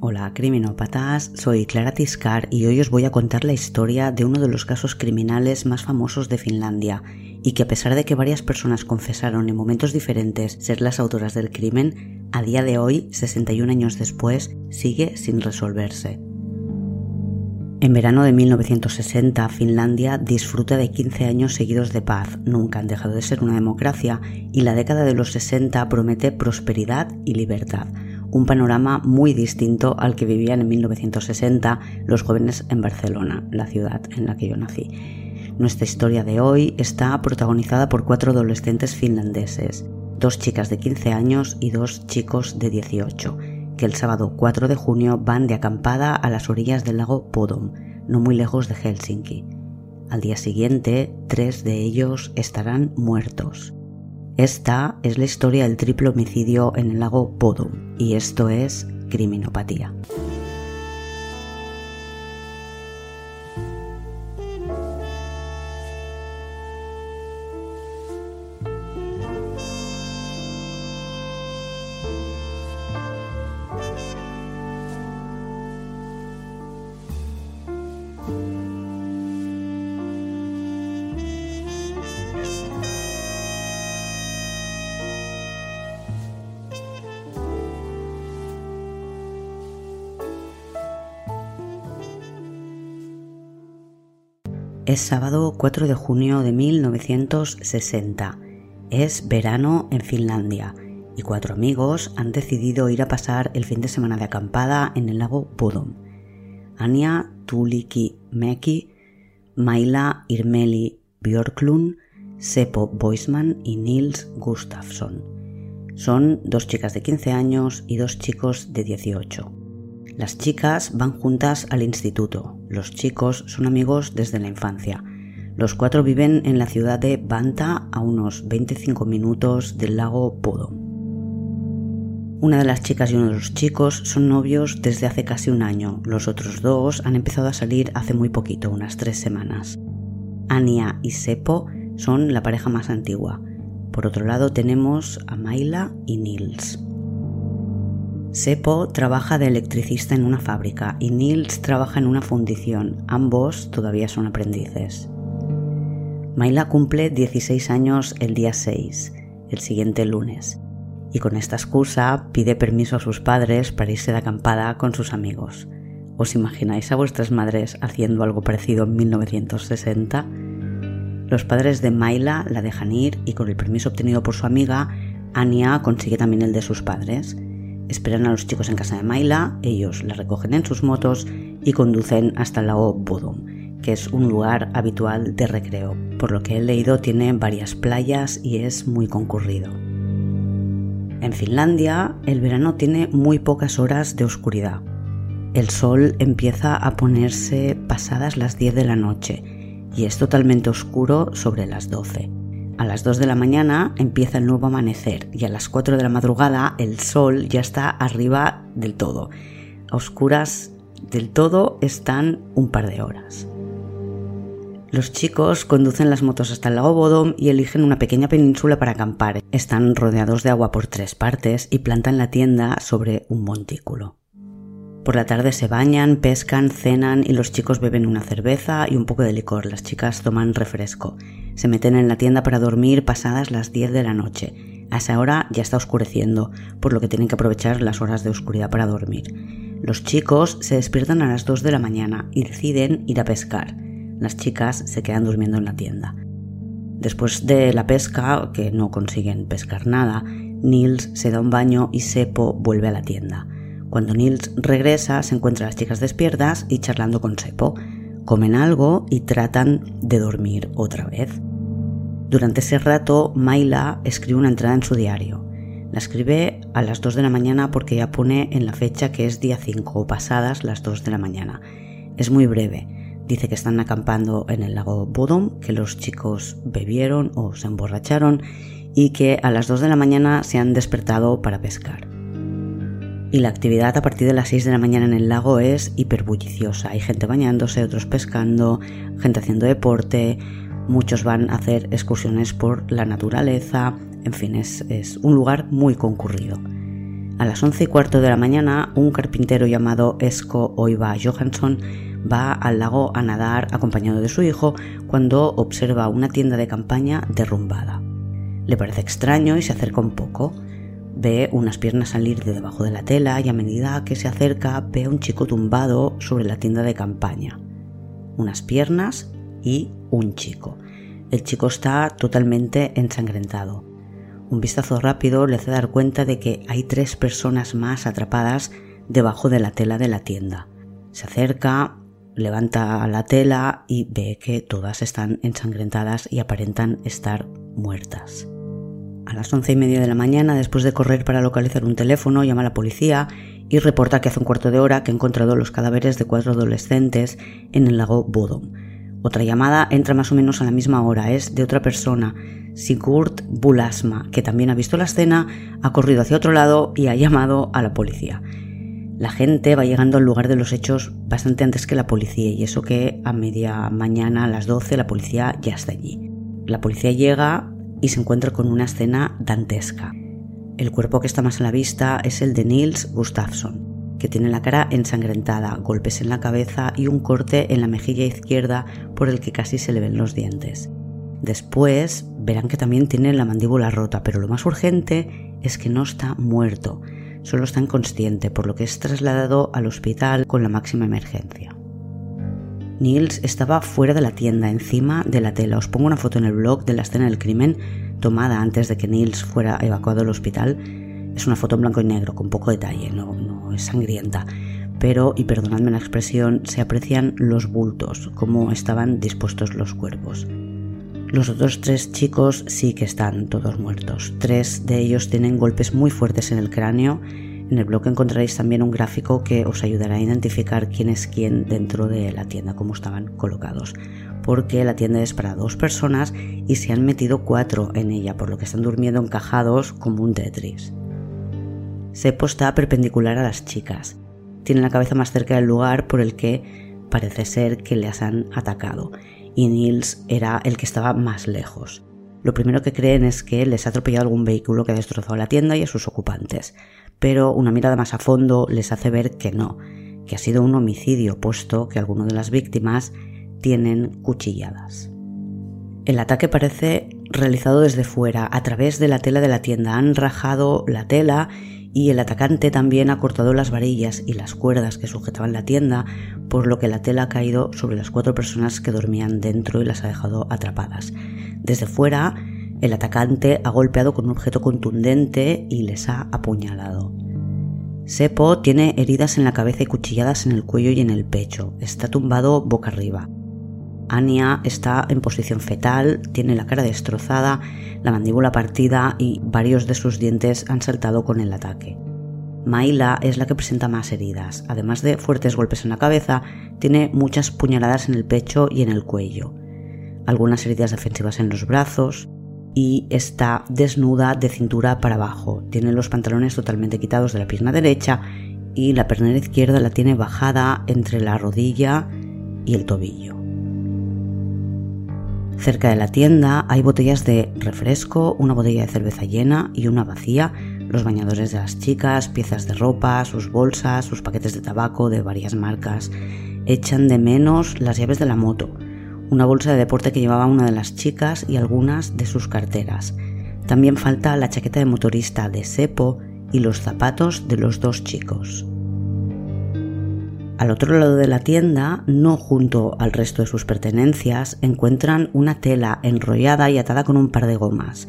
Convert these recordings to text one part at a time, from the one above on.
Hola criminópatas, soy Clara Tiscar y hoy os voy a contar la historia de uno de los casos criminales más famosos de Finlandia y que a pesar de que varias personas confesaron en momentos diferentes ser las autoras del crimen, a día de hoy, 61 años después, sigue sin resolverse. En verano de 1960, Finlandia disfruta de 15 años seguidos de paz, nunca han dejado de ser una democracia, y la década de los 60 promete prosperidad y libertad un panorama muy distinto al que vivían en 1960 los jóvenes en Barcelona, la ciudad en la que yo nací. Nuestra historia de hoy está protagonizada por cuatro adolescentes finlandeses, dos chicas de 15 años y dos chicos de 18, que el sábado 4 de junio van de acampada a las orillas del lago Podom, no muy lejos de Helsinki. Al día siguiente, tres de ellos estarán muertos. Esta es la historia del triple homicidio en el lago Podum y esto es criminopatía. Es sábado 4 de junio de 1960. Es verano en Finlandia y cuatro amigos han decidido ir a pasar el fin de semana de acampada en el lago Bodom. Anja Tuliki Meki, Maila Irmeli Björklund, Seppo Boisman y Nils Gustafsson. Son dos chicas de 15 años y dos chicos de 18. Las chicas van juntas al instituto, los chicos son amigos desde la infancia. Los cuatro viven en la ciudad de Banta a unos 25 minutos del lago Podo. Una de las chicas y uno de los chicos son novios desde hace casi un año. Los otros dos han empezado a salir hace muy poquito, unas tres semanas. Ania y Seppo son la pareja más antigua. Por otro lado tenemos a Maila y Nils. Seppo trabaja de electricista en una fábrica y Nils trabaja en una fundición. Ambos todavía son aprendices. Maila cumple 16 años el día 6, el siguiente lunes, y con esta excusa pide permiso a sus padres para irse de acampada con sus amigos. ¿Os imagináis a vuestras madres haciendo algo parecido en 1960? Los padres de Maila la dejan ir y con el permiso obtenido por su amiga, Anya consigue también el de sus padres. Esperan a los chicos en casa de Maila, ellos la recogen en sus motos y conducen hasta el lago Bodum, que es un lugar habitual de recreo. Por lo que he leído tiene varias playas y es muy concurrido. En Finlandia, el verano tiene muy pocas horas de oscuridad. El sol empieza a ponerse pasadas las 10 de la noche y es totalmente oscuro sobre las 12. A las 2 de la mañana empieza el nuevo amanecer y a las 4 de la madrugada el sol ya está arriba del todo. A oscuras del todo están un par de horas. Los chicos conducen las motos hasta el lago Bodom y eligen una pequeña península para acampar. Están rodeados de agua por tres partes y plantan la tienda sobre un montículo. Por la tarde se bañan, pescan, cenan y los chicos beben una cerveza y un poco de licor. Las chicas toman refresco. Se meten en la tienda para dormir pasadas las 10 de la noche. A esa hora ya está oscureciendo, por lo que tienen que aprovechar las horas de oscuridad para dormir. Los chicos se despiertan a las 2 de la mañana y deciden ir a pescar. Las chicas se quedan durmiendo en la tienda. Después de la pesca, que no consiguen pescar nada, Nils se da un baño y Seppo vuelve a la tienda. Cuando Nils regresa, se encuentra a las chicas despiertas y charlando con Seppo. Comen algo y tratan de dormir otra vez. Durante ese rato, Maila escribe una entrada en su diario. La escribe a las 2 de la mañana porque ya pone en la fecha que es día 5 o pasadas las 2 de la mañana. Es muy breve. Dice que están acampando en el lago Bodom, que los chicos bebieron o se emborracharon y que a las 2 de la mañana se han despertado para pescar. Y la actividad a partir de las 6 de la mañana en el lago es hiperbulliciosa. Hay gente bañándose, otros pescando, gente haciendo deporte, muchos van a hacer excursiones por la naturaleza, en fin, es, es un lugar muy concurrido. A las once y cuarto de la mañana, un carpintero llamado Esko Oiva Johansson va al lago a nadar acompañado de su hijo cuando observa una tienda de campaña derrumbada. Le parece extraño y se acerca un poco. Ve unas piernas salir de debajo de la tela y a medida que se acerca ve a un chico tumbado sobre la tienda de campaña. Unas piernas y un chico. El chico está totalmente ensangrentado. Un vistazo rápido le hace dar cuenta de que hay tres personas más atrapadas debajo de la tela de la tienda. Se acerca, levanta la tela y ve que todas están ensangrentadas y aparentan estar muertas. A las once y media de la mañana, después de correr para localizar un teléfono, llama a la policía y reporta que hace un cuarto de hora que ha encontrado los cadáveres de cuatro adolescentes en el lago Bodom. Otra llamada entra más o menos a la misma hora, es de otra persona, Sigurd Bulasma, que también ha visto la escena, ha corrido hacia otro lado y ha llamado a la policía. La gente va llegando al lugar de los hechos bastante antes que la policía y eso que a media mañana, a las 12, la policía ya está allí. La policía llega y se encuentra con una escena dantesca. El cuerpo que está más a la vista es el de Nils Gustafsson, que tiene la cara ensangrentada, golpes en la cabeza y un corte en la mejilla izquierda por el que casi se le ven los dientes. Después verán que también tiene la mandíbula rota, pero lo más urgente es que no está muerto, solo está inconsciente, por lo que es trasladado al hospital con la máxima emergencia. Niels estaba fuera de la tienda, encima de la tela. Os pongo una foto en el blog de la escena del crimen, tomada antes de que Niels fuera evacuado al hospital. Es una foto en blanco y negro, con poco detalle, no, no es sangrienta. Pero, y perdonadme la expresión, se aprecian los bultos, cómo estaban dispuestos los cuerpos. Los otros tres chicos sí que están todos muertos. Tres de ellos tienen golpes muy fuertes en el cráneo. En el blog encontraréis también un gráfico que os ayudará a identificar quién es quién dentro de la tienda, cómo estaban colocados. Porque la tienda es para dos personas y se han metido cuatro en ella, por lo que están durmiendo encajados como un Tetris. Sepo está perpendicular a las chicas. Tiene la cabeza más cerca del lugar por el que parece ser que les han atacado y Nils era el que estaba más lejos. Lo primero que creen es que les ha atropellado algún vehículo que ha destrozado la tienda y a sus ocupantes, pero una mirada más a fondo les hace ver que no, que ha sido un homicidio, puesto que algunas de las víctimas tienen cuchilladas. El ataque parece realizado desde fuera, a través de la tela de la tienda. Han rajado la tela y el atacante también ha cortado las varillas y las cuerdas que sujetaban la tienda, por lo que la tela ha caído sobre las cuatro personas que dormían dentro y las ha dejado atrapadas. Desde fuera, el atacante ha golpeado con un objeto contundente y les ha apuñalado. Sepo tiene heridas en la cabeza y cuchilladas en el cuello y en el pecho. Está tumbado boca arriba. Anya está en posición fetal, tiene la cara destrozada, la mandíbula partida y varios de sus dientes han saltado con el ataque. Maila es la que presenta más heridas. Además de fuertes golpes en la cabeza, tiene muchas puñaladas en el pecho y en el cuello, algunas heridas defensivas en los brazos y está desnuda de cintura para abajo. Tiene los pantalones totalmente quitados de la pierna derecha y la pierna izquierda la tiene bajada entre la rodilla y el tobillo. Cerca de la tienda hay botellas de refresco, una botella de cerveza llena y una vacía, los bañadores de las chicas, piezas de ropa, sus bolsas, sus paquetes de tabaco de varias marcas. Echan de menos las llaves de la moto, una bolsa de deporte que llevaba una de las chicas y algunas de sus carteras. También falta la chaqueta de motorista de Sepo y los zapatos de los dos chicos. Al otro lado de la tienda, no junto al resto de sus pertenencias, encuentran una tela enrollada y atada con un par de gomas.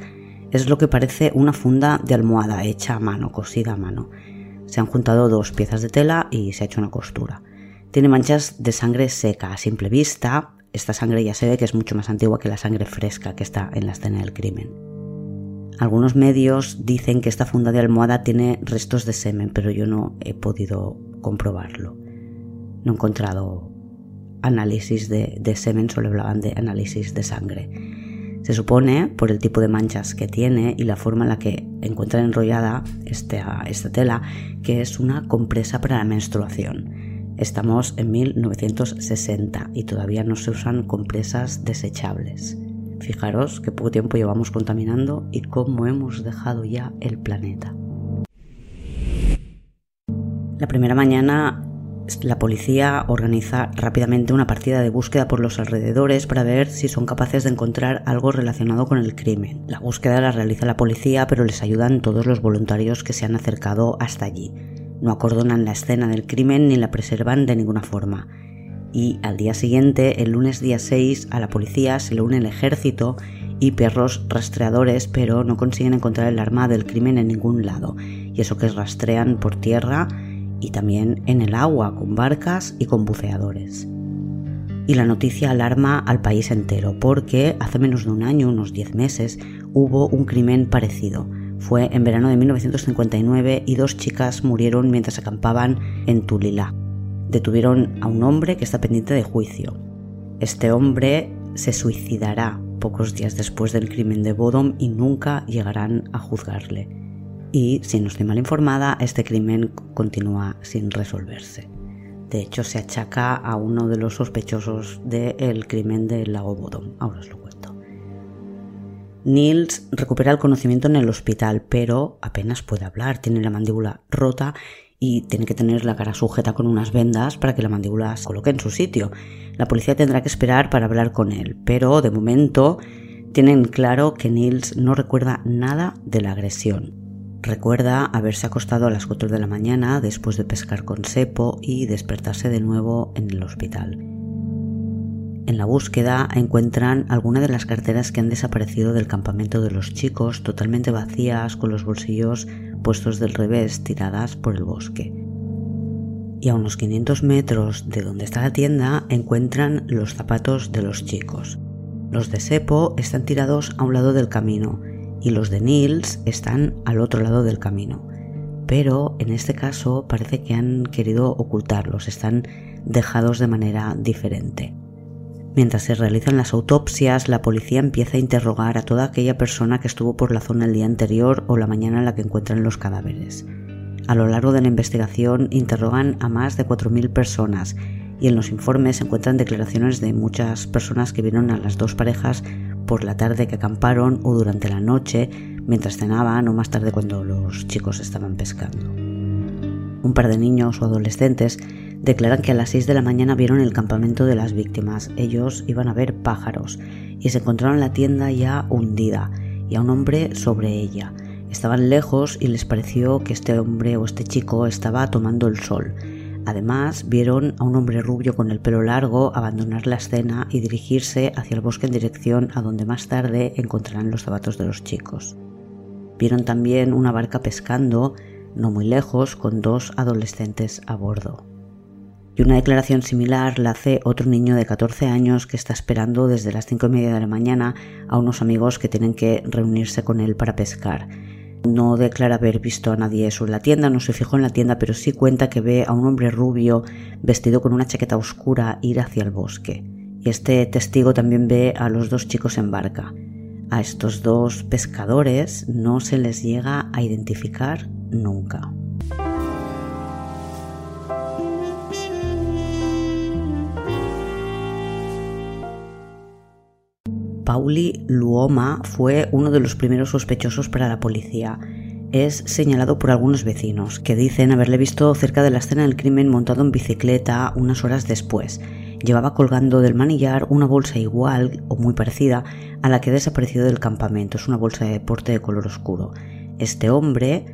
Es lo que parece una funda de almohada hecha a mano, cosida a mano. Se han juntado dos piezas de tela y se ha hecho una costura. Tiene manchas de sangre seca a simple vista. Esta sangre ya se ve que es mucho más antigua que la sangre fresca que está en la escena del crimen. Algunos medios dicen que esta funda de almohada tiene restos de semen, pero yo no he podido comprobarlo no he encontrado análisis de, semen, solo hablaban de análisis de sangre. Se supone, por el tipo de manchas que tiene y la forma en la que encuentran enrollada esta, esta tela, que es una compresa para la menstruación. Estamos en 1960 y todavía no se usan compresas desechables. Fijaros qué poco tiempo llevamos contaminando y cómo hemos dejado ya el planeta. La primera mañana la policía organiza rápidamente una partida de búsqueda por los alrededores para ver si son capaces de encontrar algo relacionado con el crimen. La búsqueda la realiza la policía, pero les ayudan todos los voluntarios que se han acercado hasta allí. No acordonan la escena del crimen ni la preservan de ninguna forma. Y al día siguiente, el lunes día 6, a la policía se le une el ejército y perros rastreadores, pero no consiguen encontrar el arma del crimen en ningún lado. Y eso que rastrean por tierra y también en el agua con barcas y con buceadores. Y la noticia alarma al país entero porque hace menos de un año, unos 10 meses, hubo un crimen parecido. Fue en verano de 1959 y dos chicas murieron mientras acampaban en Tulila. Detuvieron a un hombre que está pendiente de juicio. Este hombre se suicidará pocos días después del crimen de Bodom y nunca llegarán a juzgarle y, si no estoy mal informada, este crimen continúa sin resolverse. De hecho, se achaca a uno de los sospechosos del crimen del lago Bodom. Ahora os lo cuento. Niels recupera el conocimiento en el hospital, pero apenas puede hablar, tiene la mandíbula rota y tiene que tener la cara sujeta con unas vendas para que la mandíbula se coloque en su sitio. La policía tendrá que esperar para hablar con él, pero de momento tienen claro que Niels no recuerda nada de la agresión. Recuerda haberse acostado a las 4 de la mañana después de pescar con Sepo y despertarse de nuevo en el hospital. En la búsqueda encuentran algunas de las carteras que han desaparecido del campamento de los chicos, totalmente vacías, con los bolsillos puestos del revés, tiradas por el bosque. Y a unos 500 metros de donde está la tienda encuentran los zapatos de los chicos. Los de Sepo están tirados a un lado del camino y los de Nils están al otro lado del camino. Pero en este caso parece que han querido ocultarlos, están dejados de manera diferente. Mientras se realizan las autopsias, la policía empieza a interrogar a toda aquella persona que estuvo por la zona el día anterior o la mañana en la que encuentran los cadáveres. A lo largo de la investigación interrogan a más de 4.000 personas y en los informes se encuentran declaraciones de muchas personas que vieron a las dos parejas por la tarde que acamparon o durante la noche mientras cenaban o más tarde cuando los chicos estaban pescando. Un par de niños o adolescentes declaran que a las 6 de la mañana vieron el campamento de las víctimas. Ellos iban a ver pájaros y se encontraron la tienda ya hundida y a un hombre sobre ella. Estaban lejos y les pareció que este hombre o este chico estaba tomando el sol Además, vieron a un hombre rubio con el pelo largo abandonar la escena y dirigirse hacia el bosque en dirección a donde más tarde encontrarán los zapatos de los chicos. Vieron también una barca pescando, no muy lejos, con dos adolescentes a bordo. Y una declaración similar la hace otro niño de 14 años que está esperando desde las cinco y media de la mañana a unos amigos que tienen que reunirse con él para pescar no declara haber visto a nadie sobre la tienda, no se fijó en la tienda, pero sí cuenta que ve a un hombre rubio vestido con una chaqueta oscura ir hacia el bosque. Y este testigo también ve a los dos chicos en barca. A estos dos pescadores no se les llega a identificar nunca. Pauli Luoma fue uno de los primeros sospechosos para la policía. Es señalado por algunos vecinos, que dicen haberle visto cerca de la escena del crimen montado en bicicleta unas horas después. Llevaba colgando del manillar una bolsa igual o muy parecida a la que ha desaparecido del campamento. Es una bolsa de deporte de color oscuro. Este hombre,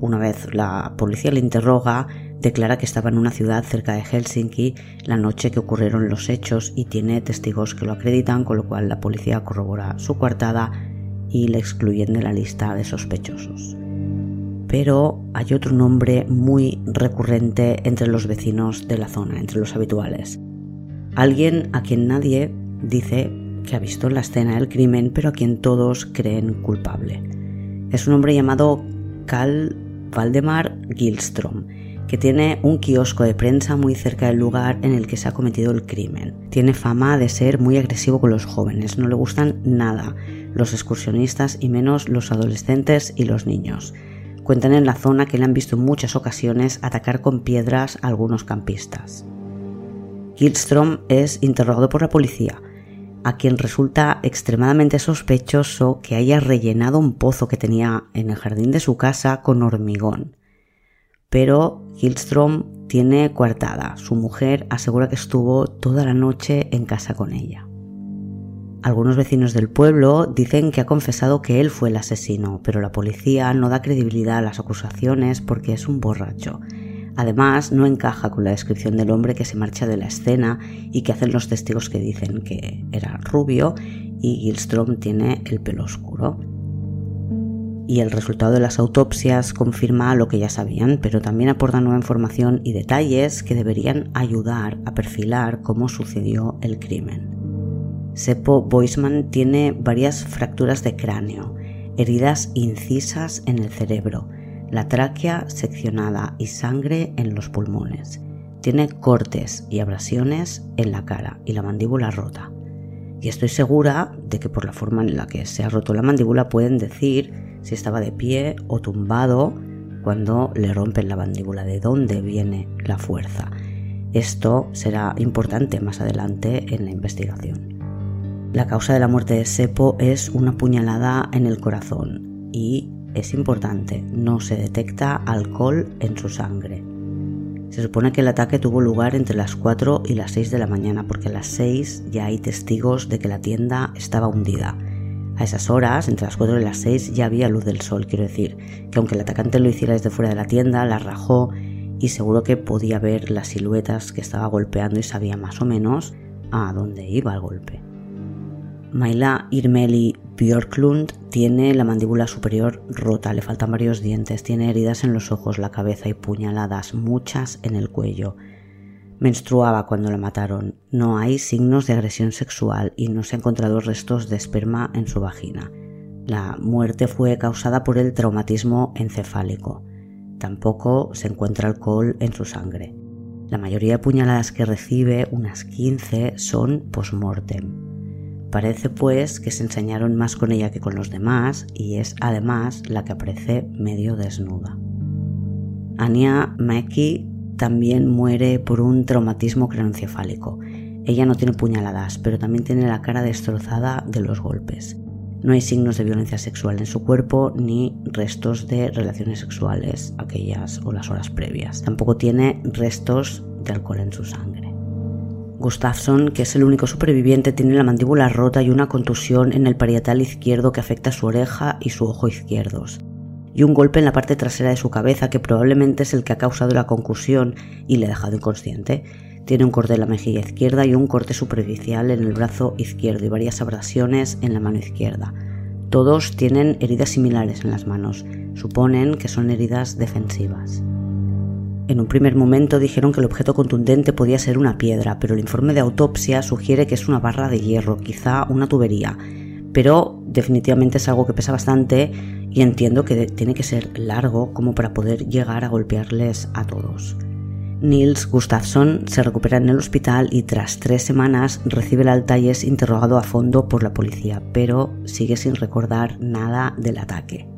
una vez la policía le interroga, declara que estaba en una ciudad cerca de Helsinki la noche que ocurrieron los hechos y tiene testigos que lo acreditan, con lo cual la policía corrobora su coartada y le excluyen de la lista de sospechosos. Pero hay otro nombre muy recurrente entre los vecinos de la zona, entre los habituales. Alguien a quien nadie dice que ha visto la escena del crimen, pero a quien todos creen culpable. Es un hombre llamado Carl Valdemar Gilstrom que tiene un kiosco de prensa muy cerca del lugar en el que se ha cometido el crimen. Tiene fama de ser muy agresivo con los jóvenes, no le gustan nada los excursionistas y menos los adolescentes y los niños. Cuentan en la zona que le han visto en muchas ocasiones atacar con piedras a algunos campistas. Gilstrom es interrogado por la policía, a quien resulta extremadamente sospechoso que haya rellenado un pozo que tenía en el jardín de su casa con hormigón pero Hillstrom tiene coartada. Su mujer asegura que estuvo toda la noche en casa con ella. Algunos vecinos del pueblo dicen que ha confesado que él fue el asesino, pero la policía no da credibilidad a las acusaciones porque es un borracho. Además, no encaja con la descripción del hombre que se marcha de la escena y que hacen los testigos que dicen que era rubio y Gilstrom tiene el pelo oscuro. Y el resultado de las autopsias confirma lo que ya sabían, pero también aporta nueva información y detalles que deberían ayudar a perfilar cómo sucedió el crimen. Seppo Boisman tiene varias fracturas de cráneo, heridas incisas en el cerebro, la tráquea seccionada y sangre en los pulmones. Tiene cortes y abrasiones en la cara y la mandíbula rota. Y estoy segura de que por la forma en la que se ha roto la mandíbula pueden decir si estaba de pie o tumbado cuando le rompen la mandíbula, de dónde viene la fuerza. Esto será importante más adelante en la investigación. La causa de la muerte de Sepo es una puñalada en el corazón y es importante, no se detecta alcohol en su sangre. Se supone que el ataque tuvo lugar entre las 4 y las 6 de la mañana porque a las 6 ya hay testigos de que la tienda estaba hundida. A esas horas, entre las 4 y las 6, ya había luz del sol, quiero decir, que aunque el atacante lo hiciera desde fuera de la tienda, la rajó y seguro que podía ver las siluetas que estaba golpeando y sabía más o menos a dónde iba el golpe. Maila Irmeli Björklund tiene la mandíbula superior rota, le faltan varios dientes, tiene heridas en los ojos, la cabeza y puñaladas, muchas en el cuello. Menstruaba cuando la mataron. No hay signos de agresión sexual y no se han encontrado restos de esperma en su vagina. La muerte fue causada por el traumatismo encefálico. Tampoco se encuentra alcohol en su sangre. La mayoría de puñaladas que recibe, unas 15, son post-mortem. Parece pues que se enseñaron más con ella que con los demás y es además la que aparece medio desnuda. Anya Mackie también muere por un traumatismo craneoencefálico. Ella no tiene puñaladas, pero también tiene la cara destrozada de los golpes. No hay signos de violencia sexual en su cuerpo ni restos de relaciones sexuales, aquellas o las horas previas. Tampoco tiene restos de alcohol en su sangre. Gustafsson, que es el único superviviente, tiene la mandíbula rota y una contusión en el parietal izquierdo que afecta su oreja y su ojo izquierdos, y un golpe en la parte trasera de su cabeza que probablemente es el que ha causado la concusión y le ha dejado inconsciente. Tiene un corte en la mejilla izquierda y un corte superficial en el brazo izquierdo y varias abrasiones en la mano izquierda. Todos tienen heridas similares en las manos. Suponen que son heridas defensivas. En un primer momento dijeron que el objeto contundente podía ser una piedra, pero el informe de autopsia sugiere que es una barra de hierro, quizá una tubería. Pero definitivamente es algo que pesa bastante y entiendo que tiene que ser largo como para poder llegar a golpearles a todos. Nils Gustafsson se recupera en el hospital y tras tres semanas recibe el alta y es interrogado a fondo por la policía, pero sigue sin recordar nada del ataque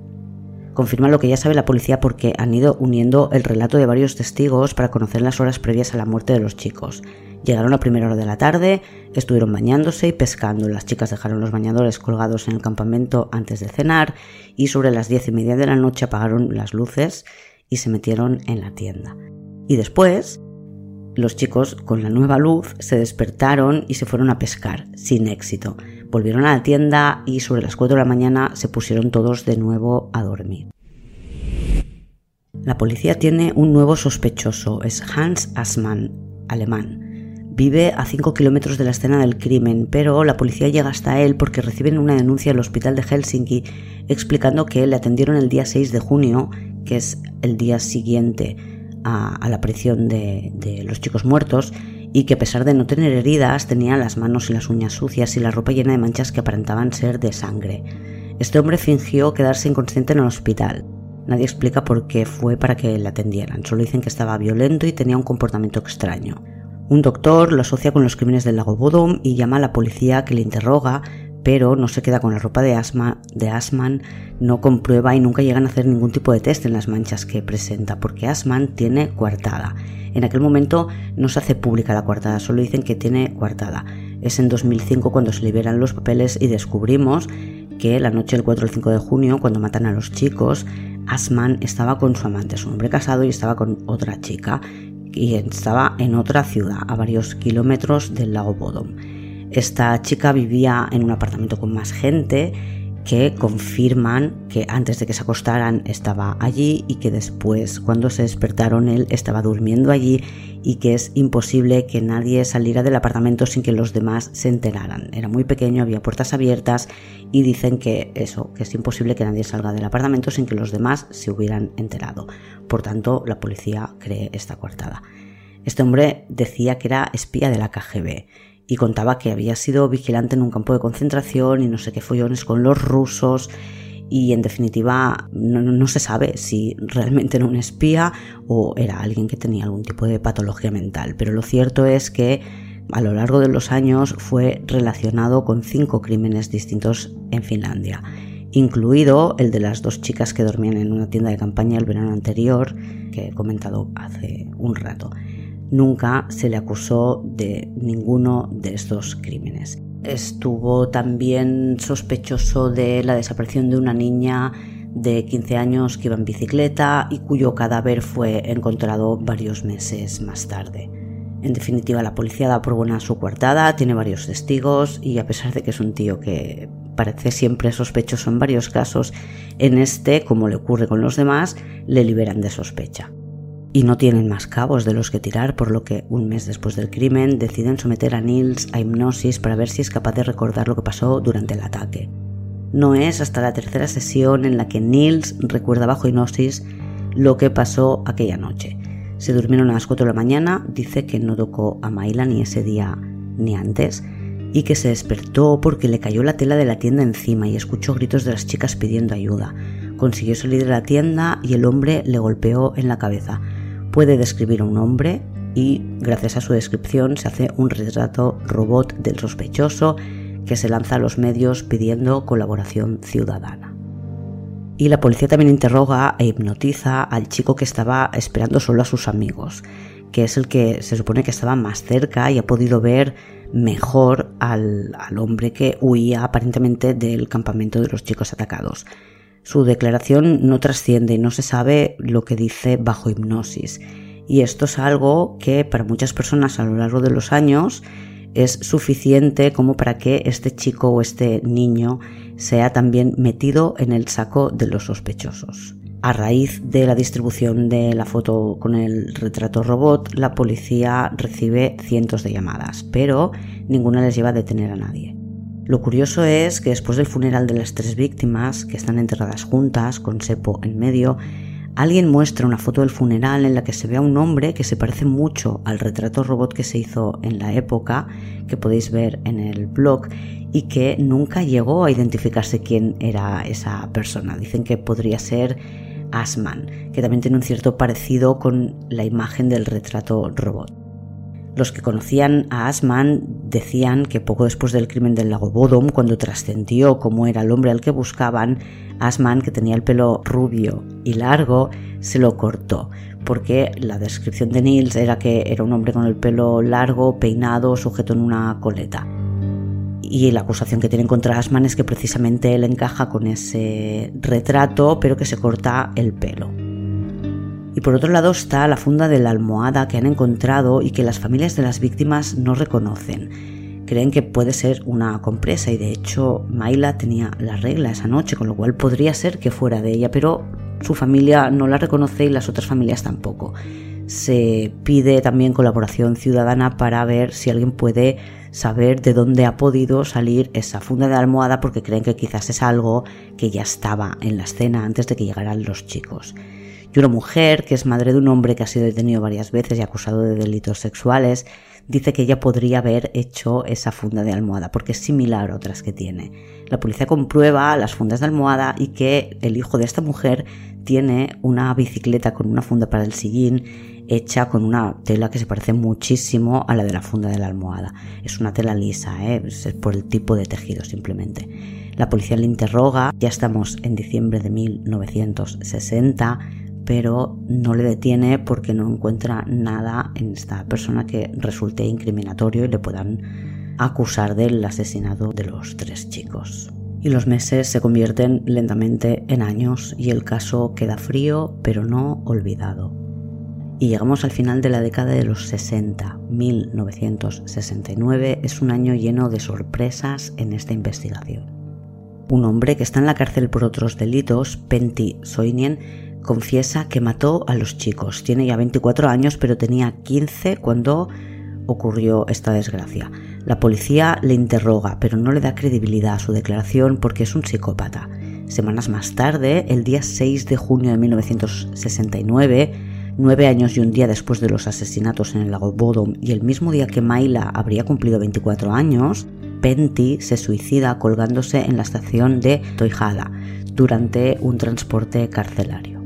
confirma lo que ya sabe la policía porque han ido uniendo el relato de varios testigos para conocer las horas previas a la muerte de los chicos. Llegaron a primera hora de la tarde, estuvieron bañándose y pescando. Las chicas dejaron los bañadores colgados en el campamento antes de cenar y sobre las diez y media de la noche apagaron las luces y se metieron en la tienda. Y después, los chicos con la nueva luz se despertaron y se fueron a pescar, sin éxito. Volvieron a la tienda y sobre las 4 de la mañana se pusieron todos de nuevo a dormir. La policía tiene un nuevo sospechoso, es Hans Assmann, alemán. Vive a 5 kilómetros de la escena del crimen, pero la policía llega hasta él porque reciben una denuncia del hospital de Helsinki explicando que le atendieron el día 6 de junio, que es el día siguiente a, la aparición de, de los chicos muertos, y que a pesar de no tener heridas tenía las manos y las uñas sucias y la ropa llena de manchas que aparentaban ser de sangre. Este hombre fingió quedarse inconsciente en el hospital. Nadie explica por qué fue para que le atendieran, solo dicen que estaba violento y tenía un comportamiento extraño. Un doctor lo asocia con los crímenes del lago Bodom y llama a la policía que le interroga, pero no se queda con la ropa de, asma, de Asman, no comprueba y nunca llegan a hacer ningún tipo de test en las manchas que presenta, porque Asman tiene coartada en aquel momento no se hace pública la coartada, solo dicen que tiene coartada. Es en 2005 cuando se liberan los papeles y descubrimos que la noche del 4 al 5 de junio, cuando matan a los chicos, Asman estaba con su amante, su hombre casado, y estaba con otra chica y estaba en otra ciudad, a varios kilómetros del lago Bodom. Esta chica vivía en un apartamento con más gente que confirman que antes de que se acostaran estaba allí y que después cuando se despertaron él estaba durmiendo allí y que es imposible que nadie saliera del apartamento sin que los demás se enteraran. Era muy pequeño, había puertas abiertas y dicen que eso, que es imposible que nadie salga del apartamento sin que los demás se hubieran enterado. Por tanto, la policía cree esta coartada. Este hombre decía que era espía de la KGB y contaba que había sido vigilante en un campo de concentración y no sé qué follones con los rusos. Y en definitiva no, se sabe si realmente era un espía o era alguien que tenía algún tipo de patología mental, pero lo cierto es que a lo largo de los años fue relacionado con cinco crímenes distintos en Finlandia, incluido el de las dos chicas que dormían en una tienda de campaña el verano anterior, que he comentado hace un rato nunca se le acusó de ninguno de estos crímenes. Estuvo también sospechoso de la desaparición de una niña de 15 años que iba en bicicleta y cuyo cadáver fue encontrado varios meses más tarde. En definitiva, la policía da por buena su coartada, tiene varios testigos y a pesar de que es un tío que parece siempre sospechoso en varios casos, en este, como le ocurre con los demás, le liberan de sospecha y no tienen más cabos de los que tirar, por lo que un mes después del crimen deciden someter a Nils a hipnosis para ver si es capaz de recordar lo que pasó durante el ataque. No es hasta la tercera sesión en la que Nils recuerda bajo hipnosis lo que pasó aquella noche. Se durmieron a las 4 de la mañana, dice que no tocó a Maila ni ese día ni antes, y que se despertó porque le cayó la tela de la tienda encima y escuchó gritos de las chicas pidiendo ayuda. Consiguió salir de la tienda y el hombre le golpeó en la cabeza puede describir a un hombre y gracias a su descripción se hace un retrato robot del sospechoso que se lanza a los medios pidiendo colaboración ciudadana. Y la policía también interroga e hipnotiza al chico que estaba esperando solo a sus amigos, que es el que se supone que estaba más cerca y ha podido ver mejor al, al hombre que huía aparentemente del campamento de los chicos atacados. Su declaración no trasciende y no se sabe lo que dice bajo hipnosis. Y esto es algo que para muchas personas a lo largo de los años es suficiente como para que este chico o este niño sea también metido en el saco de los sospechosos. A raíz de la distribución de la foto con el retrato robot, la policía recibe cientos de llamadas, pero ninguna les lleva a detener a nadie. Lo curioso es que después del funeral de las tres víctimas, que están enterradas juntas, con Sepo en medio, alguien muestra una foto del funeral en la que se ve a un hombre que se parece mucho al retrato robot que se hizo en la época, que podéis ver en el blog, y que nunca llegó a identificarse quién era esa persona. Dicen que podría ser Asman, que también tiene un cierto parecido con la imagen del retrato robot. Los que conocían a Asman decían que poco después del crimen del lago Bodom, cuando trascendió cómo era el hombre al que buscaban, Asman, que tenía el pelo rubio y largo, se lo cortó, porque la descripción de Nils era que era un hombre con el pelo largo, peinado, sujeto en una coleta. Y la acusación que tienen contra Asman es que precisamente él encaja con ese retrato, pero que se corta el pelo. Y por otro lado está la funda de la almohada que han encontrado y que las familias de las víctimas no reconocen. Creen que puede ser una compresa y de hecho Maila tenía la regla esa noche, con lo cual podría ser que fuera de ella, pero su familia no la reconoce y las otras familias tampoco. Se pide también colaboración ciudadana para ver si alguien puede saber de dónde ha podido salir esa funda de almohada porque creen que quizás es algo que ya estaba en la escena antes de que llegaran los chicos y una mujer, que es madre de un hombre que ha sido detenido varias veces y acusado de delitos sexuales, dice que ella podría haber hecho esa funda de almohada porque es similar a otras que tiene. La policía comprueba las fundas de almohada y que el hijo de esta mujer tiene una bicicleta con una funda para el sillín hecha con una tela que se parece muchísimo a la de la funda de la almohada. Es una tela lisa, ¿eh? es por el tipo de tejido simplemente. La policía le interroga, ya estamos en diciembre de 1960, pero no le detiene porque no encuentra nada en esta persona que resulte incriminatorio y le puedan acusar del asesinato de los tres chicos. y los meses se convierten lentamente en años y el caso queda frío pero no olvidado. Y llegamos al final de la década de los 60. 1969 es un año lleno de sorpresas en esta investigación. Un hombre que está en la cárcel por otros delitos, Pentti Soinien, confiesa que mató a los chicos. Tiene ya 24 años, pero tenía 15 cuando ocurrió esta desgracia. La policía le interroga, pero no le da credibilidad a su declaración porque es un psicópata. Semanas más tarde, el día 6 de junio de 1969, nueve años y un día después de los asesinatos en el lago Bodom y el mismo día que Maila habría cumplido 24 años, Pentti se suicida colgándose en la estación de Toijala durante un transporte carcelario.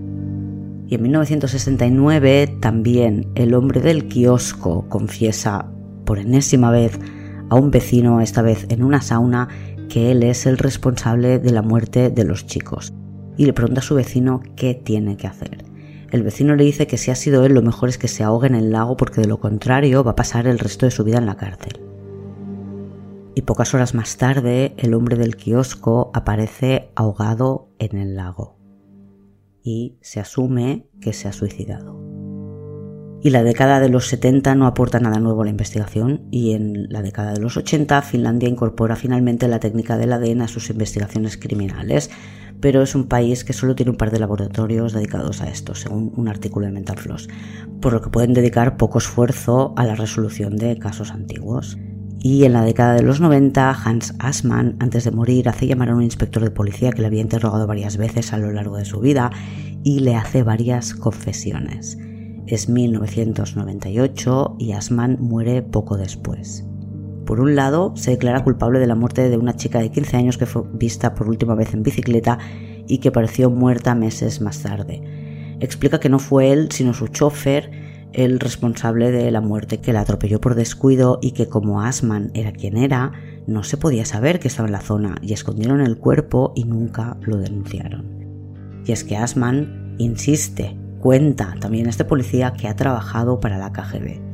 Y en 1969 también el hombre del kiosco confiesa por enésima vez a un vecino, esta vez en una sauna, que él es el responsable de la muerte de los chicos. Y le pregunta a su vecino qué tiene que hacer. El vecino le dice que si ha sido él lo mejor es que se ahogue en el lago porque de lo contrario va a pasar el resto de su vida en la cárcel. Y pocas horas más tarde el hombre del kiosco aparece ahogado en el lago y se asume que se ha suicidado. Y la década de los 70 no aporta nada nuevo a la investigación y en la década de los 80 Finlandia incorpora finalmente la técnica del ADN a sus investigaciones criminales, pero es un país que solo tiene un par de laboratorios dedicados a esto, según un artículo de Mental Floss, por lo que pueden dedicar poco esfuerzo a la resolución de casos antiguos. Y en la década de los 90, Hans Assmann, antes de morir, hace llamar a un inspector de policía que le había interrogado varias veces a lo largo de su vida y le hace varias confesiones. Es 1998 y Assmann muere poco después. Por un lado, se declara culpable de la muerte de una chica de 15 años que fue vista por última vez en bicicleta y que pareció muerta meses más tarde. Explica que no fue él, sino su chofer, el responsable de la muerte que la atropelló por descuido y que como Asman era quien era, no se podía saber que estaba en la zona y escondieron el cuerpo y nunca lo denunciaron. Y es que Asman insiste, cuenta también este policía que ha trabajado para la KGB.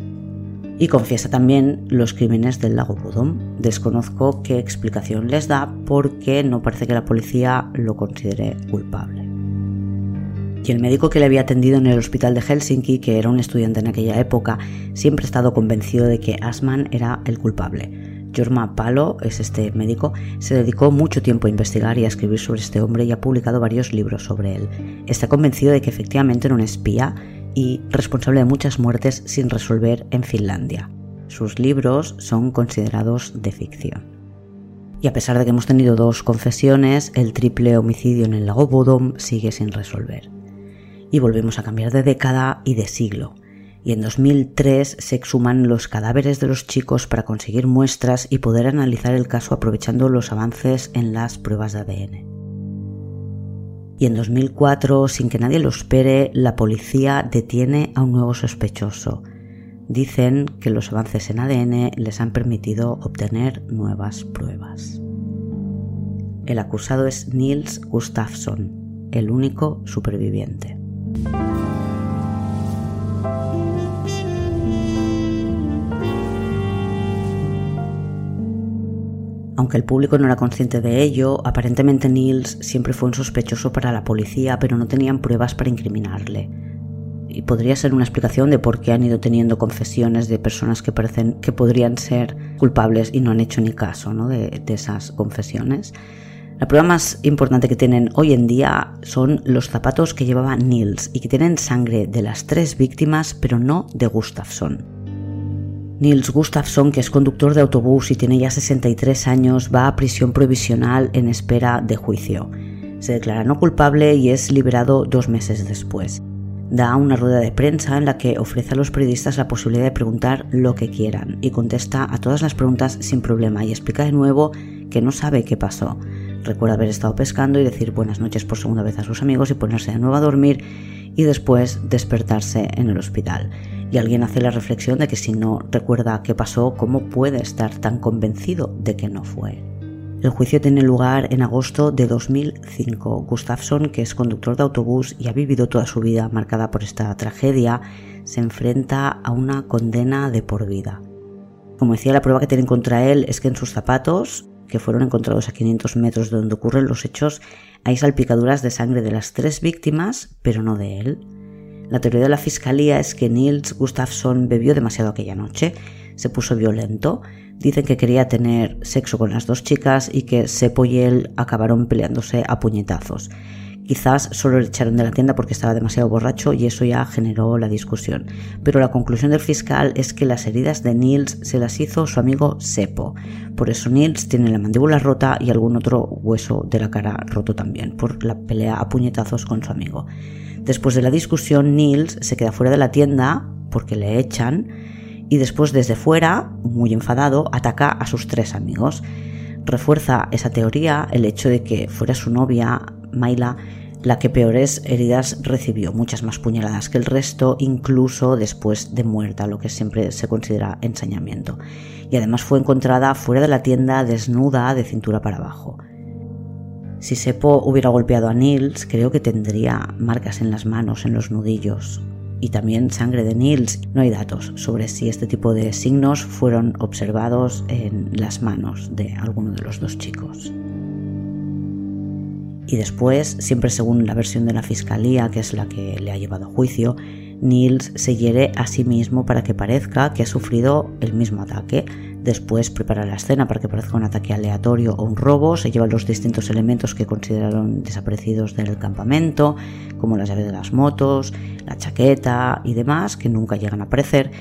Y confiesa también los crímenes del lago Budom. Desconozco qué explicación les da porque no parece que la policía lo considere culpable y el médico que le había atendido en el hospital de Helsinki, que era un estudiante en aquella época, siempre ha estado convencido de que Asman era el culpable. Jorma Palo, es este médico, se dedicó mucho tiempo a investigar y a escribir sobre este hombre y ha publicado varios libros sobre él. Está convencido de que efectivamente era un espía y responsable de muchas muertes sin resolver en Finlandia. Sus libros son considerados de ficción. Y a pesar de que hemos tenido dos confesiones, el triple homicidio en el lago Bodom sigue sin resolver y volvemos a cambiar de década y de siglo. Y en 2003 se exhuman los cadáveres de los chicos para conseguir muestras y poder analizar el caso aprovechando los avances en las pruebas de ADN. Y en 2004, sin que nadie lo espere, la policía detiene a un nuevo sospechoso. Dicen que los avances en ADN les han permitido obtener nuevas pruebas. El acusado es Niels Gustafsson, el único superviviente. Aunque el público no era consciente de ello, aparentemente Niels siempre fue un sospechoso para la policía, pero no tenían pruebas para incriminarle. Y podría ser una explicación de por qué han ido teniendo confesiones de personas que parecen que podrían ser culpables y no han hecho ni caso de, de esas confesiones. La prueba más importante que tienen hoy en día son los zapatos que llevaba Niels y que tienen sangre de las tres víctimas, pero no de Gustafsson. Niels Gustafsson, que es conductor de autobús y tiene ya 63 años, va a prisión provisional en espera de juicio. Se declara no culpable y es liberado dos meses después. Da una rueda de prensa en la que ofrece a los periodistas la posibilidad de preguntar lo que quieran y contesta a todas las preguntas sin problema y explica de nuevo que no sabe qué pasó Recuerda haber estado pescando y decir buenas noches por segunda vez a sus amigos y ponerse de nuevo a dormir y después despertarse en el hospital. Y alguien hace la reflexión de que si no recuerda qué pasó, ¿cómo puede estar tan convencido de que no fue? El juicio tiene lugar en agosto de 2005. Gustafsson, que es conductor de autobús y ha vivido toda su vida marcada por esta tragedia, se enfrenta a una condena de por vida. Como decía, la prueba que tienen contra él es que en sus zapatos que fueron encontrados a 500 metros de donde ocurren los hechos, hay salpicaduras de sangre de las tres víctimas, pero no de él. La teoría de la fiscalía es que Nils Gustafsson bebió demasiado aquella noche, se puso violento, dicen que quería tener sexo con las dos chicas y que Sepo y él acabaron peleándose a puñetazos. Quizás solo le echaron de la tienda porque estaba demasiado borracho y eso ya generó la discusión. Pero la conclusión del fiscal es que las heridas de Nils se las hizo su amigo Sepo. Por eso Nils tiene la mandíbula rota y algún otro hueso de la cara roto también, por la pelea a puñetazos con su amigo. Después de la discusión, Nils se queda fuera de la tienda porque le echan y después desde fuera, muy enfadado, ataca a sus tres amigos. Refuerza esa teoría el hecho de que fuera su novia, Mayla, la que peores heridas recibió, muchas más puñaladas que el resto, incluso después de muerta, lo que siempre se considera ensañamiento. Y además fue encontrada fuera de la tienda desnuda de cintura para abajo. Si Sepo hubiera golpeado a Nils, creo que tendría marcas en las manos, en los nudillos, y también sangre de Nils. No hay datos sobre si este tipo de signos fueron observados en las manos de alguno de los dos chicos. Y después, siempre según la versión de la fiscalía, que es la que le ha llevado a juicio, Nils se hiere a sí mismo para que parezca que ha sufrido el mismo ataque. Después prepara la escena para que parezca un ataque aleatorio o un robo. Se llevan los distintos elementos que consideraron desaparecidos del campamento, como las llaves de las motos, la chaqueta y demás, que nunca llegan a aparecer,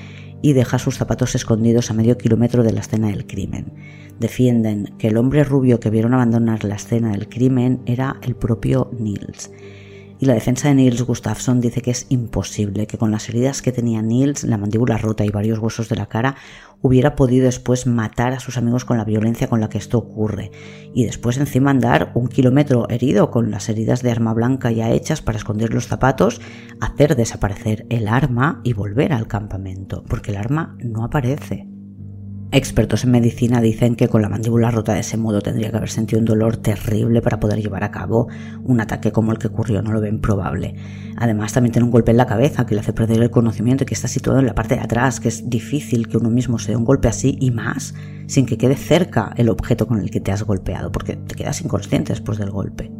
y deja sus zapatos escondidos a medio kilómetro de la escena del crimen defienden que el hombre rubio que vieron abandonar la escena del crimen era el propio Niels. Y la defensa de Niels Gustafsson dice que es imposible que con las heridas que tenía Niels, la mandíbula rota y varios huesos de la cara, hubiera podido después matar a sus amigos con la violencia con la que esto ocurre. Y después encima andar un kilómetro herido con las heridas de arma blanca ya hechas para esconder los zapatos, hacer desaparecer el arma y volver al campamento, porque el arma no aparece. Expertos en medicina dicen que con la mandíbula rota de ese modo tendría que haber sentido un dolor terrible para poder llevar a cabo un ataque como el que ocurrió, no lo ven probable. Además también tiene un golpe en la cabeza que le hace perder el conocimiento y que está situado en la parte de atrás, que es difícil que uno mismo se dé un golpe así y más sin que quede cerca el objeto con el que te has golpeado, porque te quedas inconsciente después del golpe.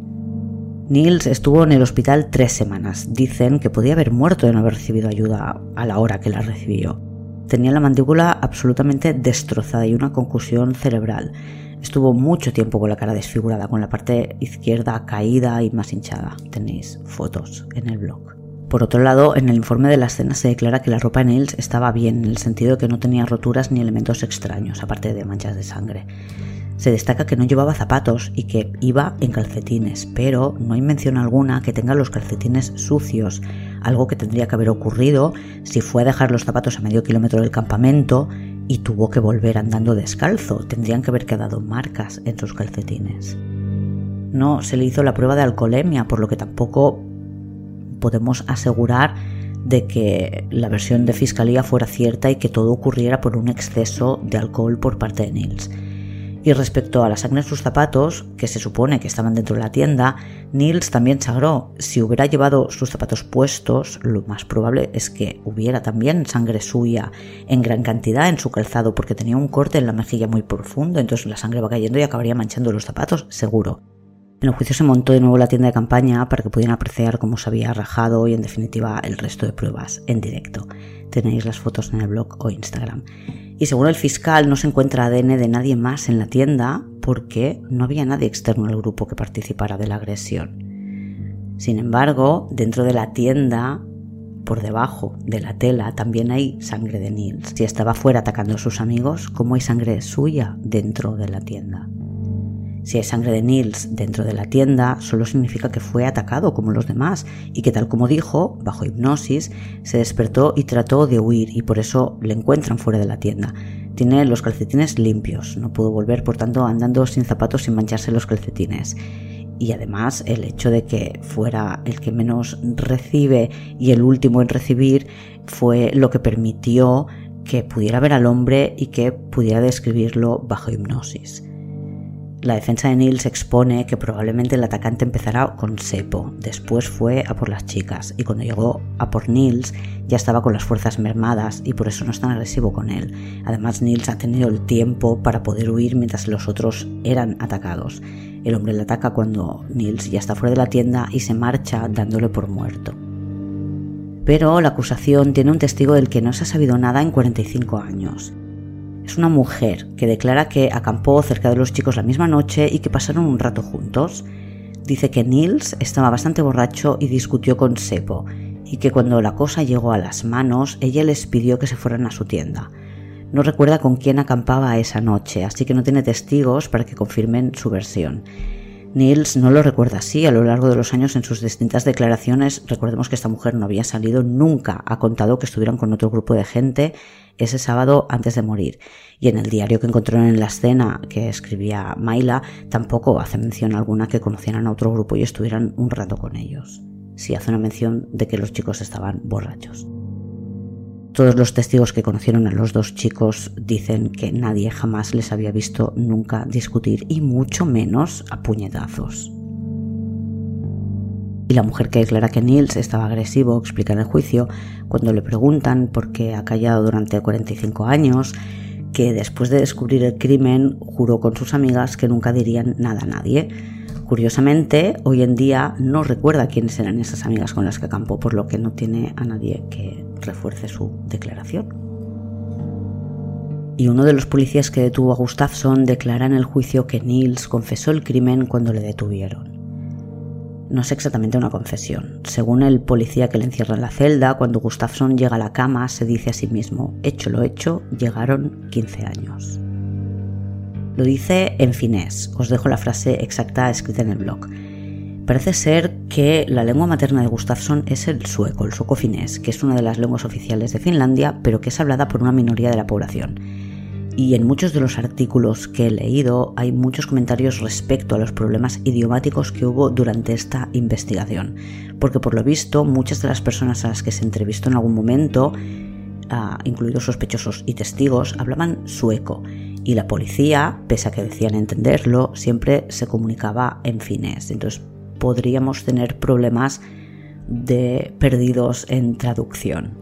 Niels estuvo en el hospital tres semanas. Dicen que podía haber muerto de no haber recibido ayuda a la hora que la recibió. Tenía la mandíbula absolutamente destrozada y una concusión cerebral. Estuvo mucho tiempo con la cara desfigurada, con la parte izquierda caída y más hinchada. Tenéis fotos en el blog. Por otro lado, en el informe de la escena se declara que la ropa en Nils estaba bien, en el sentido de que no tenía roturas ni elementos extraños, aparte de manchas de sangre. Se destaca que no llevaba zapatos y que iba en calcetines, pero no hay mención alguna que tenga los calcetines sucios, algo que tendría que haber ocurrido si fue a dejar los zapatos a medio kilómetro del campamento y tuvo que volver andando descalzo. Tendrían que haber quedado marcas en sus calcetines. No se le hizo la prueba de alcoholemia, por lo que tampoco podemos asegurar de que la versión de fiscalía fuera cierta y que todo ocurriera por un exceso de alcohol por parte de Nils. Y respecto a la sangre en sus zapatos, que se supone que estaban dentro de la tienda, Niels también sagró, si hubiera llevado sus zapatos puestos, lo más probable es que hubiera también sangre suya en gran cantidad en su calzado, porque tenía un corte en la mejilla muy profundo, entonces la sangre va cayendo y acabaría manchando los zapatos, seguro. En el juicio se montó de nuevo la tienda de campaña para que pudieran apreciar cómo se había rajado y en definitiva el resto de pruebas en directo. Tenéis las fotos en el blog o Instagram y según el fiscal no se encuentra ADN de nadie más en la tienda porque no había nadie externo al grupo que participara de la agresión. Sin embargo, dentro de la tienda, por debajo de la tela, también hay sangre de Nils. Si estaba fuera atacando a sus amigos, ¿cómo hay sangre suya dentro de la tienda? Si hay sangre de Nils dentro de la tienda, solo significa que fue atacado como los demás y que tal como dijo, bajo hipnosis, se despertó y trató de huir y por eso le encuentran fuera de la tienda. Tiene los calcetines limpios, no pudo volver por tanto andando sin zapatos sin mancharse los calcetines. Y además el hecho de que fuera el que menos recibe y el último en recibir fue lo que permitió que pudiera ver al hombre y que pudiera describirlo bajo hipnosis. La defensa de Nils expone que probablemente el atacante empezará con Sepo, después fue a por las chicas y cuando llegó a por Nils ya estaba con las fuerzas mermadas y por eso no es tan agresivo con él. Además Nils ha tenido el tiempo para poder huir mientras los otros eran atacados. El hombre le ataca cuando Nils ya está fuera de la tienda y se marcha dándole por muerto. Pero la acusación tiene un testigo del que no se ha sabido nada en 45 años. Es una mujer que declara que acampó cerca de los chicos la misma noche y que pasaron un rato juntos. Dice que Nils estaba bastante borracho y discutió con Sepo, y que cuando la cosa llegó a las manos, ella les pidió que se fueran a su tienda. No recuerda con quién acampaba esa noche, así que no tiene testigos para que confirmen su versión. Niels no lo recuerda así a lo largo de los años en sus distintas declaraciones. Recordemos que esta mujer no había salido nunca, ha contado que estuvieron con otro grupo de gente ese sábado antes de morir. Y en el diario que encontraron en la escena que escribía Maila tampoco hace mención alguna que conocieran a otro grupo y estuvieran un rato con ellos. Sí hace una mención de que los chicos estaban borrachos. Todos los testigos que conocieron a los dos chicos dicen que nadie jamás les había visto nunca discutir y mucho menos a puñetazos. Y la mujer que declara que Niels estaba agresivo explica en el juicio, cuando le preguntan por qué ha callado durante 45 años, que después de descubrir el crimen juró con sus amigas que nunca dirían nada a nadie. Curiosamente, hoy en día no recuerda quiénes eran esas amigas con las que acampó, por lo que no tiene a nadie que refuerce su declaración. Y uno de los policías que detuvo a Gustafsson declara en el juicio que Niels confesó el crimen cuando le detuvieron no es exactamente una confesión. Según el policía que le encierra en la celda, cuando Gustafsson llega a la cama, se dice a sí mismo, hecho lo hecho, llegaron 15 años. Lo dice en finés, os dejo la frase exacta escrita en el blog. Parece ser que la lengua materna de Gustafsson es el sueco, el sueco finés, que es una de las lenguas oficiales de Finlandia, pero que es hablada por una minoría de la población. Y en muchos de los artículos que he leído hay muchos comentarios respecto a los problemas idiomáticos que hubo durante esta investigación, porque por lo visto muchas de las personas a las que se entrevistó en algún momento, ah, incluidos sospechosos y testigos, hablaban sueco. Y la policía, pese a que decían entenderlo, siempre se comunicaba en finés. Entonces podríamos tener problemas de perdidos en traducción.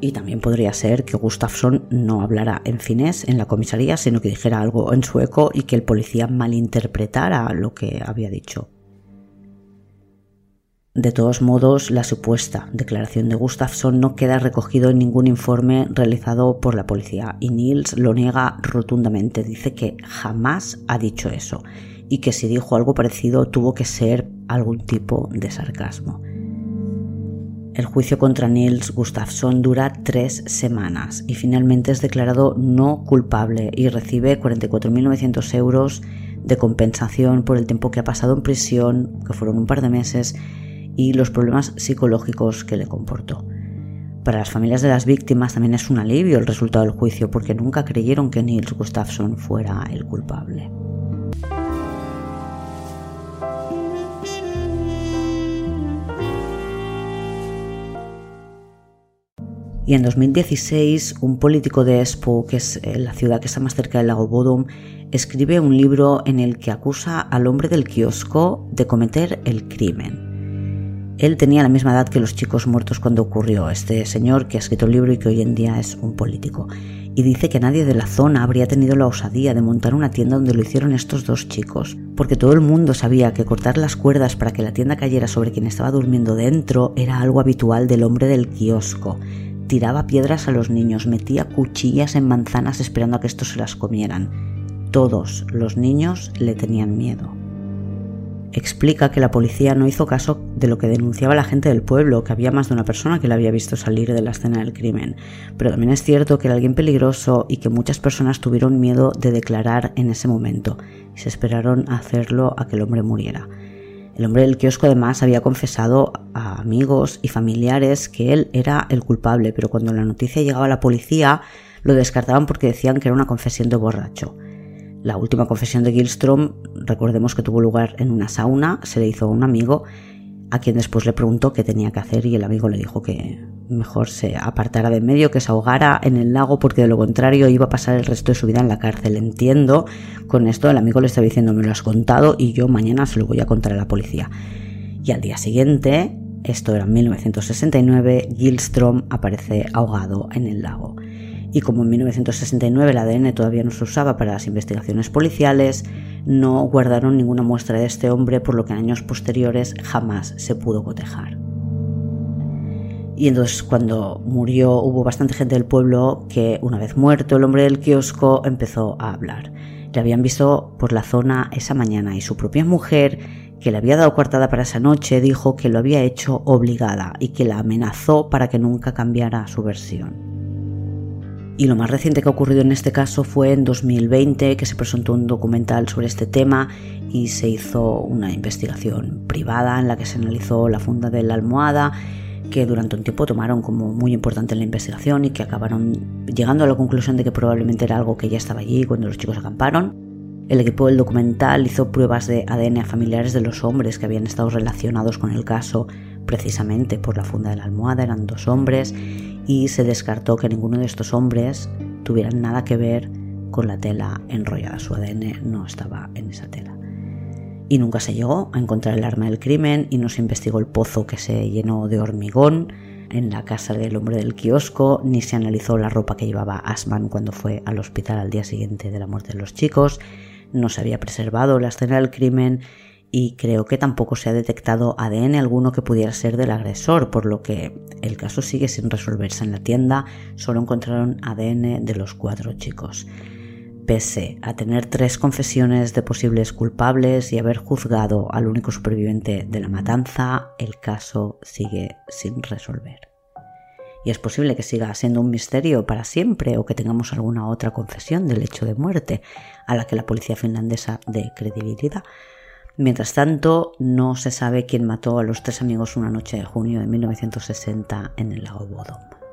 Y también podría ser que Gustafsson no hablara en finés en la comisaría, sino que dijera algo en sueco y que el policía malinterpretara lo que había dicho. De todos modos, la supuesta declaración de Gustafsson no queda recogido en ningún informe realizado por la policía y Niels lo niega rotundamente. Dice que jamás ha dicho eso y que si dijo algo parecido tuvo que ser algún tipo de sarcasmo. El juicio contra Niels Gustafsson dura tres semanas y finalmente es declarado no culpable y recibe 44.900 euros de compensación por el tiempo que ha pasado en prisión, que fueron un par de meses, y los problemas psicológicos que le comportó. Para las familias de las víctimas también es un alivio el resultado del juicio porque nunca creyeron que Niels Gustafsson fuera el culpable. Y en 2016, un político de Espoo, que es eh, la ciudad que está más cerca del lago Bodom, escribe un libro en el que acusa al hombre del kiosco de cometer el crimen. Él tenía la misma edad que los chicos muertos cuando ocurrió, este señor que ha escrito el libro y que hoy en día es un político. Y dice que nadie de la zona habría tenido la osadía de montar una tienda donde lo hicieron estos dos chicos, porque todo el mundo sabía que cortar las cuerdas para que la tienda cayera sobre quien estaba durmiendo dentro era algo habitual del hombre del kiosco tiraba piedras a los niños, metía cuchillas en manzanas esperando a que estos se las comieran. Todos los niños le tenían miedo. Explica que la policía no hizo caso de lo que denunciaba la gente del pueblo, que había más de una persona que le había visto salir de la escena del crimen. Pero también es cierto que era alguien peligroso y que muchas personas tuvieron miedo de declarar en ese momento y se esperaron a hacerlo a que el hombre muriera. El hombre del kiosco además había confesado a amigos y familiares que él era el culpable, pero cuando la noticia llegaba a la policía lo descartaban porque decían que era una confesión de borracho. La última confesión de Gilstrom, recordemos que tuvo lugar en una sauna, se le hizo a un amigo a quien después le preguntó qué tenía que hacer y el amigo le dijo que, mejor se apartara de medio, que se ahogara en el lago, porque de lo contrario iba a pasar el resto de su vida en la cárcel. Entiendo, con esto el amigo le está diciendo, me lo has contado y yo mañana se lo voy a contar a la policía. Y al día siguiente, esto era en 1969, Gilstrom aparece ahogado en el lago. Y como en 1969 el ADN todavía no se usaba para las investigaciones policiales, no guardaron ninguna muestra de este hombre, por lo que en años posteriores jamás se pudo cotejar. Y entonces cuando murió hubo bastante gente del pueblo que una vez muerto el hombre del kiosco empezó a hablar. Le habían visto por la zona esa mañana y su propia mujer, que le había dado coartada para esa noche, dijo que lo había hecho obligada y que la amenazó para que nunca cambiara su versión. Y lo más reciente que ha ocurrido en este caso fue en 2020 que se presentó un documental sobre este tema y se hizo una investigación privada en la que se analizó la funda de la almohada que durante un tiempo tomaron como muy importante en la investigación y que acabaron llegando a la conclusión de que probablemente era algo que ya estaba allí cuando los chicos acamparon. El equipo del documental hizo pruebas de ADN a familiares de los hombres que habían estado relacionados con el caso precisamente por la funda de la almohada, eran dos hombres, y se descartó que ninguno de estos hombres tuvieran nada que ver con la tela enrollada. Su ADN no estaba en esa tela. Y nunca se llegó a encontrar el arma del crimen y no se investigó el pozo que se llenó de hormigón en la casa del hombre del kiosco, ni se analizó la ropa que llevaba Asman cuando fue al hospital al día siguiente de la muerte de los chicos, no se había preservado la escena del crimen y creo que tampoco se ha detectado ADN alguno que pudiera ser del agresor, por lo que el caso sigue sin resolverse en la tienda, solo encontraron ADN de los cuatro chicos. Pese a tener tres confesiones de posibles culpables y haber juzgado al único superviviente de la matanza, el caso sigue sin resolver. Y es posible que siga siendo un misterio para siempre o que tengamos alguna otra confesión del hecho de muerte a la que la policía finlandesa dé credibilidad. Mientras tanto, no se sabe quién mató a los tres amigos una noche de junio de 1960 en el lago Bodom.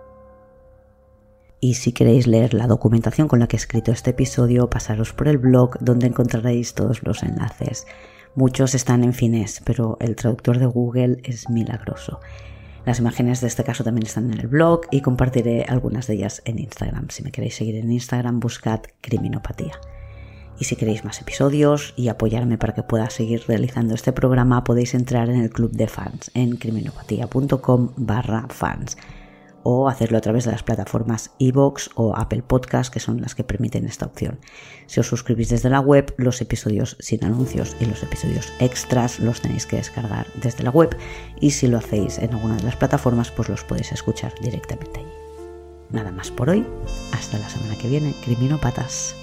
Y si queréis leer la documentación con la que he escrito este episodio, pasaros por el blog donde encontraréis todos los enlaces. Muchos están en finés, pero el traductor de Google es milagroso. Las imágenes de este caso también están en el blog y compartiré algunas de ellas en Instagram. Si me queréis seguir en Instagram, buscad criminopatía. Y si queréis más episodios y apoyarme para que pueda seguir realizando este programa, podéis entrar en el club de fans en criminopatía.com barra fans o hacerlo a través de las plataformas iVoox o Apple Podcast, que son las que permiten esta opción. Si os suscribís desde la web, los episodios sin anuncios y los episodios extras los tenéis que descargar desde la web y si lo hacéis en alguna de las plataformas, pues los podéis escuchar directamente allí. Nada más por hoy, hasta la semana que viene, criminópatas. patas.